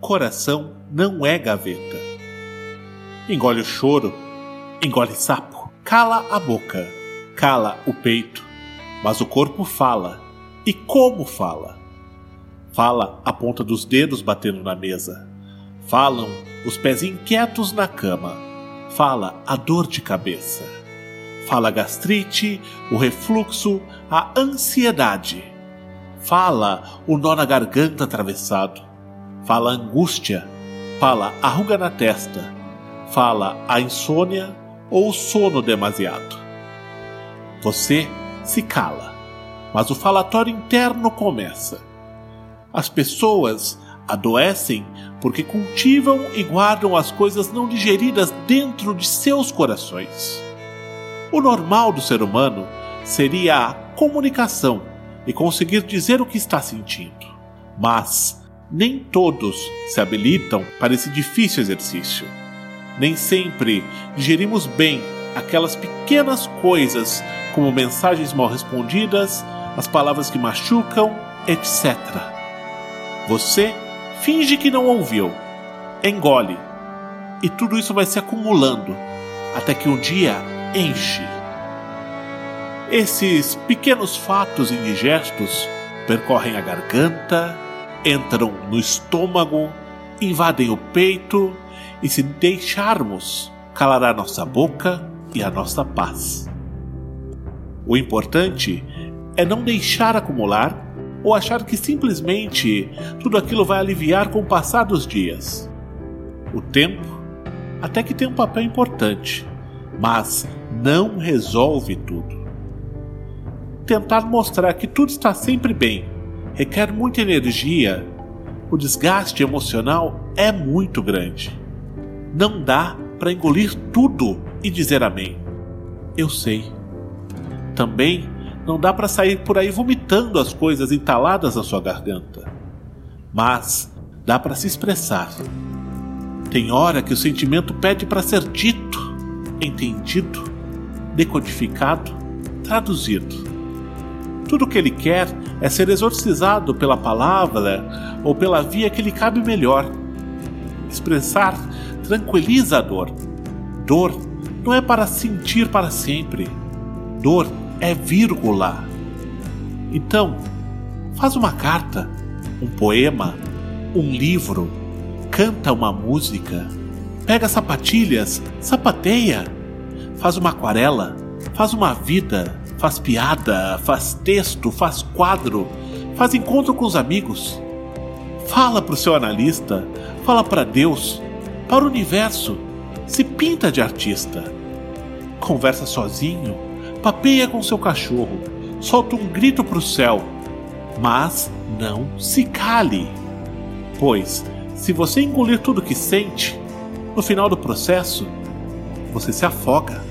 coração não é gaveta. Engole o choro, engole sapo, cala a boca, cala o peito, mas o corpo fala. E como fala? Fala a ponta dos dedos batendo na mesa. Falam os pés inquietos na cama. Fala a dor de cabeça. Fala a gastrite, o refluxo, a ansiedade. Fala o nó na garganta atravessado. Fala angústia. Fala a ruga na testa. Fala a insônia ou sono demasiado. Você se cala, mas o falatório interno começa. As pessoas adoecem porque cultivam e guardam as coisas não digeridas dentro de seus corações. O normal do ser humano seria a comunicação e conseguir dizer o que está sentindo. Mas nem todos se habilitam para esse difícil exercício. Nem sempre digerimos bem aquelas pequenas coisas, como mensagens mal respondidas, as palavras que machucam, etc. Você finge que não ouviu, engole, e tudo isso vai se acumulando até que um dia enche. Esses pequenos fatos indigestos percorrem a garganta, entram no estômago, invadem o peito e, se deixarmos, calará nossa boca e a nossa paz. O importante é não deixar acumular ou achar que simplesmente tudo aquilo vai aliviar com o passar dos dias. O tempo até que tem um papel importante, mas não resolve tudo. Tentar mostrar que tudo está sempre bem requer muita energia, o desgaste emocional é muito grande. Não dá para engolir tudo e dizer amém. Eu sei. Também não dá para sair por aí vomitando as coisas entaladas na sua garganta. Mas dá para se expressar. Tem hora que o sentimento pede para ser dito, entendido, decodificado, traduzido. Tudo o que ele quer é ser exorcizado pela palavra ou pela via que lhe cabe melhor. Expressar tranquiliza a dor. Dor não é para sentir para sempre. Dor é vírgula. Então, faz uma carta, um poema, um livro, canta uma música, pega sapatilhas, sapateia, faz uma aquarela, faz uma vida, faz piada, faz texto, faz quadro, faz encontro com os amigos. Fala para o seu analista, fala para Deus, para o universo, se pinta de artista. Conversa sozinho, papeia com seu cachorro, solta um grito para o céu, mas não se cale. Pois, se você engolir tudo que sente, no final do processo, você se afoga.